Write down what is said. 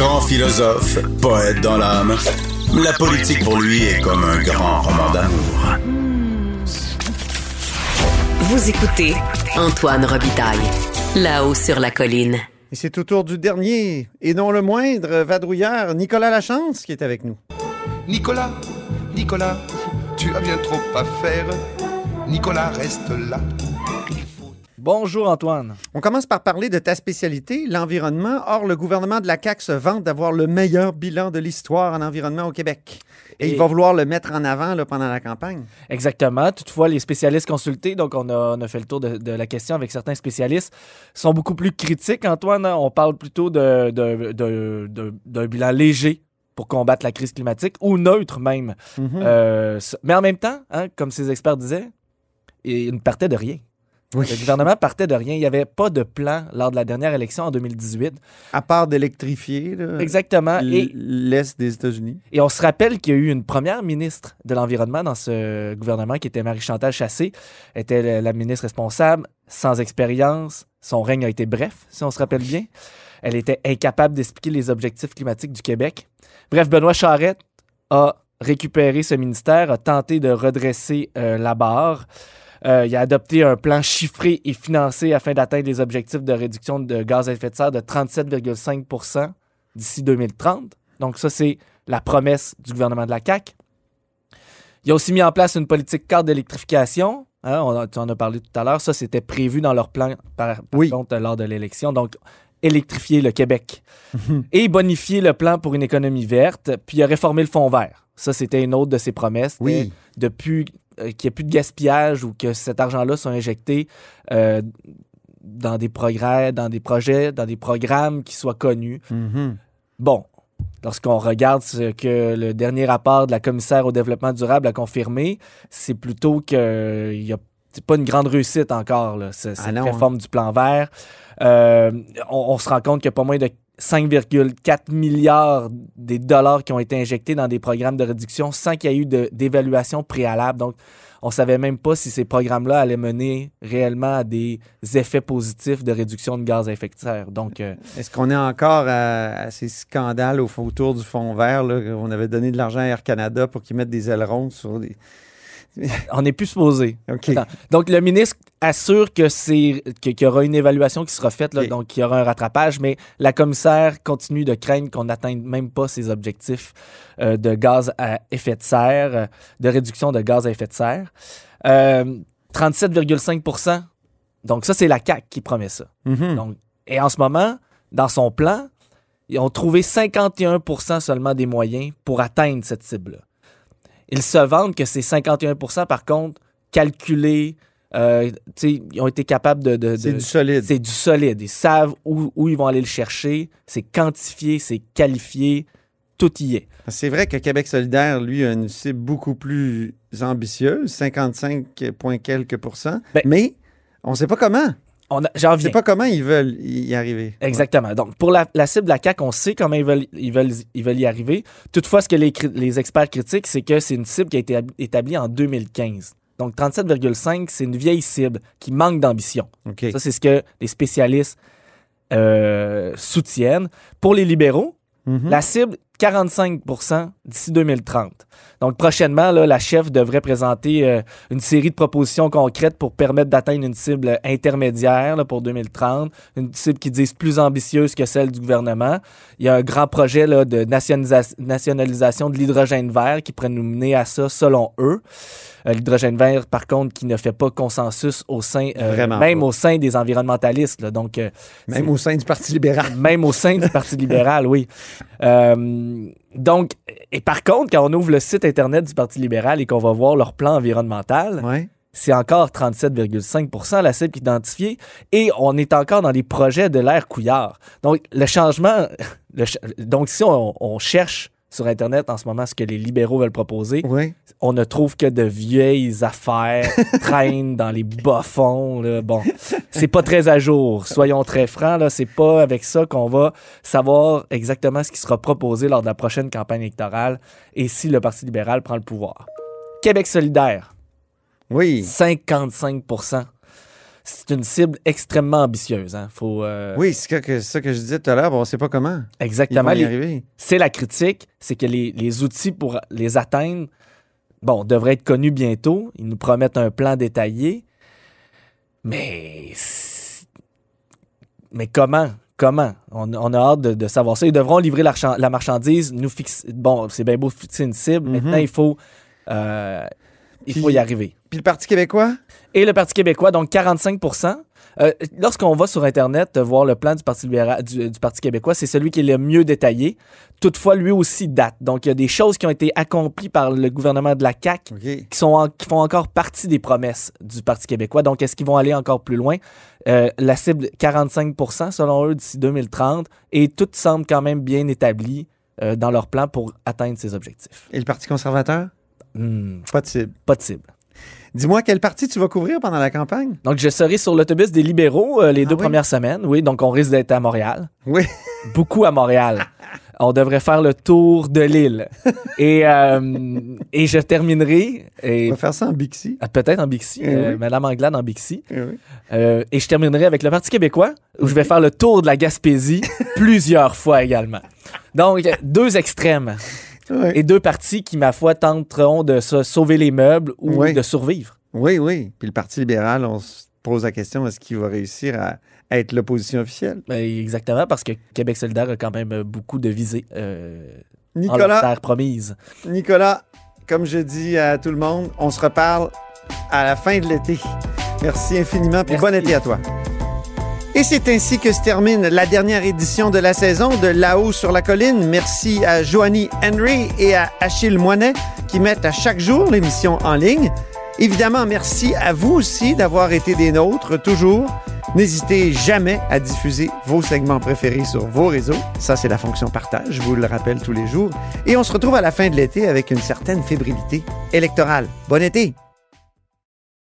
Grand philosophe, poète dans l'âme, la politique pour lui est comme un grand roman d'amour. Vous écoutez Antoine Robitaille, là-haut sur la colline. Et c'est au tour du dernier, et non le moindre, vadrouilleur, Nicolas Lachance, qui est avec nous. Nicolas, Nicolas, tu as bien trop à faire. Nicolas, reste là. Bonjour Antoine. On commence par parler de ta spécialité, l'environnement. Or, le gouvernement de la CAQ se vante d'avoir le meilleur bilan de l'histoire en environnement au Québec. Et, Et- il va vouloir le mettre en avant là, pendant la campagne. Exactement. Toutefois, les spécialistes consultés, donc on a, on a fait le tour de, de la question avec certains spécialistes, sont beaucoup plus critiques, Antoine. On parle plutôt de- de- d'un bilan léger pour combattre la crise climatique, ou neutre même. Mhm. Euh, mais en même temps, hein, comme ces experts disaient, il ne partait de rien. Oui. Le gouvernement partait de rien. Il n'y avait pas de plan lors de la dernière élection en 2018. À part d'électrifier Exactement. Et l'Est des États-Unis. Et on se rappelle qu'il y a eu une première ministre de l'Environnement dans ce gouvernement qui était Marie-Chantal Chassé. Elle était la, la ministre responsable, sans expérience. Son règne a été bref, si on se rappelle bien. Elle était incapable d'expliquer les objectifs climatiques du Québec. Bref, Benoît Charette a récupéré ce ministère, a tenté de redresser euh, la barre. Euh, il a adopté un plan chiffré et financé afin d'atteindre les objectifs de réduction de gaz à effet de serre de 37,5% d'ici 2030. Donc ça, c'est la promesse du gouvernement de la CAQ. Il a aussi mis en place une politique cadre d'électrification. Hein, on tu en as parlé tout à l'heure. Ça, c'était prévu dans leur plan, par, par Oui. contre, lors de l'élection. Donc, électrifier le Québec. Et bonifier le plan pour une économie verte. Puis, il a réformé le fonds vert. Ça, c'était une autre de ses promesses. Oui. C'était De plus, euh, qu'il n'y ait plus de gaspillage ou que cet argent-là soit injecté euh, dans des progrès, dans des projets, dans des programmes qui soient connus. Mhm. Bon, lorsqu'on regarde ce que le dernier rapport de la commissaire au développement durable a confirmé, c'est plutôt que il y a c'est pas une grande réussite encore, là, ce- cette Ah réforme du plan vert. Euh, on, on se rend compte qu'il y a pas moins de 5,4 milliards des dollars qui ont été injectés dans des programmes de réduction sans qu'il y ait eu d'évaluation préalable. Donc, on savait même pas si ces programmes-là allaient mener réellement à des effets positifs de réduction de gaz à effet de serre. Donc, euh, Est-ce qu'on est encore à, à ces scandales au, autour du fond vert? Là, on avait donné de l'argent à Air Canada pour qu'ils mettent des ailerons sur des... on n'est plus supposé. Donc, le ministre assure que c'est qu'il y aura une évaluation qui sera faite, là, donc qu'il y aura un rattrapage, mais la commissaire continue de craindre qu'on n'atteigne même pas ses objectifs euh, de gaz à effet de serre, euh, de réduction de gaz à effet de serre. Euh, 37,5% Donc, ça, c'est la CAC qui promet ça. Mhm. Donc, et en ce moment, dans son plan, ils ont trouvé 51% seulement des moyens pour atteindre cette cible-là. Ils se vantent que ces 51% par contre, calculés, euh, ils ont été capables de... de- C'est du solide. C'est du solide. Ils savent où, où ils vont aller le chercher. C'est quantifié, c'est qualifié. Tout y est. C'est vrai que Québec solidaire, lui, a une cible beaucoup plus ambitieuse, 55 point quelques pourcents, Ben- mais on ne sait pas comment. On a- J'en viens. pas comment ils veulent y arriver. Exactement. Donc, pour la, la cible de la CAQ, on sait comment ils veulent, ils veulent, ils veulent y arriver. Toutefois, ce que les, les experts critiquent, c'est que c'est une cible qui a été ab- établie en 2015. Donc, 37,5, c'est une vieille cible qui manque d'ambition. Ça, c'est ce que les spécialistes euh, soutiennent. Pour les libéraux, Mhm. la cible 45% d'ici 2030. Donc, prochainement, là, la chef devrait présenter euh, une série de propositions concrètes pour permettre d'atteindre une cible intermédiaire là, pour 2030, une cible qui dise plus ambitieuse que celle du gouvernement. Il y a un grand projet là, de nationalisa- nationalisation de l'hydrogène vert qui pourrait nous mener à ça, selon eux. Euh, l'hydrogène vert, par contre, qui ne fait pas consensus au sein, euh, même pas. au sein des environnementalistes. Donc, Même au sein du Parti libéral. même au sein du Parti libéral, oui. Euh, donc, et par contre, quand on ouvre le site Internet du Parti libéral et qu'on va voir leur plan environnemental, Ouais. c'est encore 37,5% la cible identifiée et on est encore dans les projets de l'ère Couillard. Donc, le changement, le donc si on, on cherche sur Internet en ce moment ce que les libéraux veulent proposer, Oui. on ne trouve que de vieilles affaires traînent dans les bas-fonds. là. Bon, c'est pas très à jour. Soyons très francs, là, c'est pas avec ça qu'on va savoir exactement ce qui sera proposé lors de la prochaine campagne électorale et si le Parti libéral prend le pouvoir. Québec solidaire, Oui. 55 C'est une cible extrêmement ambitieuse. Hein. Faut, euh, Oui, c'est que- ça que je disais tout à l'heure, bon, on ne sait pas comment. Exactement. c'est la critique, c'est que les, les outils pour les atteindre, bon, devraient être connus bientôt. Ils nous promettent un plan détaillé. Mais. Mais comment? Comment? On, on a hâte de, de savoir ça. Ils devront livrer la, marchan- la marchandise, nous fixer. Bon, c'est bien beau fixer une cible. Mhm. Maintenant, il faut. euh, il faut y arriver. Puis le Parti québécois? Et le Parti québécois, donc 45 Euh, Lorsqu'on va sur Internet euh, voir le plan du Parti, libéral, du, du Parti québécois, c'est celui qui est le mieux détaillé. Toutefois, lui aussi date. Donc, il y a des choses qui ont été accomplies par le gouvernement de la CAQ qui, sont en- qui font encore partie des promesses du Parti québécois. Donc, est-ce qu'ils vont aller encore plus loin? Euh, la cible 45 selon eux d'ici 2030 et tout semble quand même bien établi euh, dans leur plan pour atteindre ces objectifs. Et le Parti conservateur? Hmm, Pas de cible. pas de cible. Dis-moi, quel parti tu vas couvrir pendant la campagne? Donc, je serai sur l'autobus des libéraux euh, les Ah deux oui? premières semaines. Oui, donc on risque d'être à Montréal. Oui. Beaucoup à Montréal. On devrait faire le tour de l'île. Et, euh, et je terminerai, et, On va faire ça en Bixi. ah, peut-être en Bixi, Eh euh, oui. Madame Anglade en Bixi. Eh oui. Et je terminerai avec le Parti québécois, où je vais faire le tour de la Gaspésie plusieurs fois également. Donc, deux extrêmes. Et deux partis qui, ma foi, tenteront de se sauver les meubles ou Oui. de survivre. oui, oui. Puis le Parti libéral, on se pose la question, est-ce qu'il va réussir à à être l'opposition officielle? Ben, exactement, parce que Québec solidaire a quand même beaucoup de visées euh, en Nicolas, terre promise. Nicolas, comme je dis à tout le monde, on se reparle à la fin de l'été. Merci infiniment, Merci. bon été à toi. Et c'est ainsi que se termine la dernière édition de la saison de Là-haut sur la colline. Merci à Joanie Henry et à Achille Moinet qui mettent à chaque jour l'émission en ligne. Évidemment, merci à vous aussi d'avoir été des nôtres toujours. N'hésitez jamais à diffuser vos segments préférés sur vos réseaux. Ça, c'est la fonction partage, je vous le rappelle tous les jours. Et on se retrouve à la fin de l'été avec une certaine fébrilité électorale. Bon été!